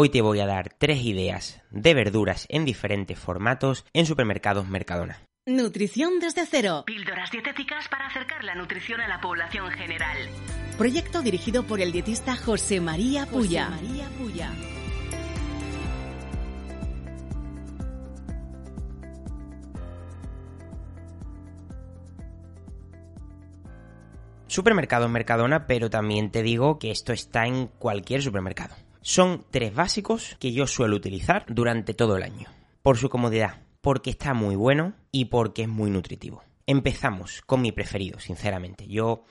Hoy te voy a dar tres ideas de verduras en diferentes formatos en supermercados Mercadona. Nutrición desde cero. Píldoras dietéticas para acercar la nutrición a la población general. Proyecto dirigido por el dietista José María Puya. María Puya. Supermercados Mercadona, pero también te digo que esto está en cualquier supermercado. Son tres básicos que yo suelo utilizar durante todo el año. Por su comodidad, porque está muy bueno y porque es muy nutritivo. Empezamos con mi preferido, sinceramente. Yo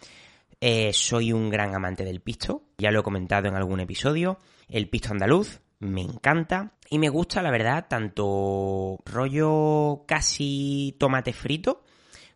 eh, soy un gran amante del pisto, ya lo he comentado en algún episodio. El pisto andaluz me encanta y me gusta, la verdad, tanto rollo casi tomate frito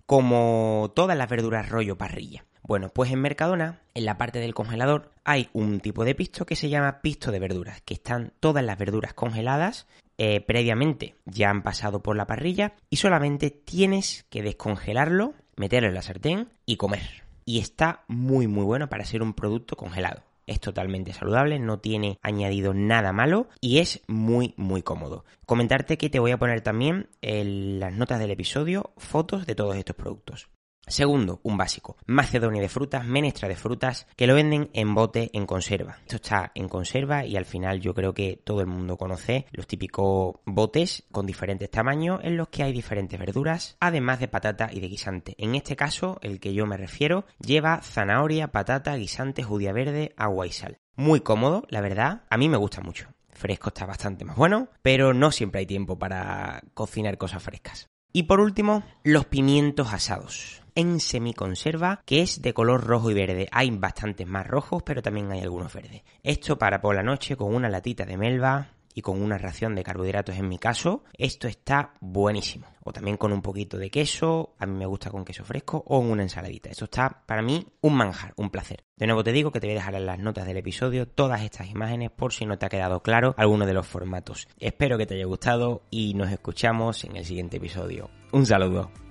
como todas las verduras rollo parrilla. Bueno, pues en Mercadona, en la parte del congelador, hay un tipo de pisto que se llama pisto de verduras, que están todas las verduras congeladas, eh, previamente ya han pasado por la parrilla y solamente tienes que descongelarlo, meterlo en la sartén y comer. Y está muy muy bueno para ser un producto congelado. Es totalmente saludable, no tiene añadido nada malo y es muy muy cómodo. Comentarte que te voy a poner también en las notas del episodio fotos de todos estos productos. Segundo, un básico, macedonia de frutas, menestra de frutas, que lo venden en bote en conserva. Esto está en conserva y al final yo creo que todo el mundo conoce los típicos botes con diferentes tamaños en los que hay diferentes verduras, además de patata y de guisante. En este caso, el que yo me refiero, lleva zanahoria, patata, guisante, judía verde, agua y sal. Muy cómodo, la verdad, a mí me gusta mucho. Fresco está bastante más bueno, pero no siempre hay tiempo para cocinar cosas frescas. Y por último, los pimientos asados en semiconserva que es de color rojo y verde. Hay bastantes más rojos, pero también hay algunos verdes. Esto para por la noche con una latita de melva y con una ración de carbohidratos en mi caso, esto está buenísimo. O también con un poquito de queso, a mí me gusta con queso fresco o en una ensaladita. Esto está para mí un manjar, un placer. De nuevo te digo que te voy a dejar en las notas del episodio todas estas imágenes por si no te ha quedado claro alguno de los formatos. Espero que te haya gustado y nos escuchamos en el siguiente episodio. Un saludo.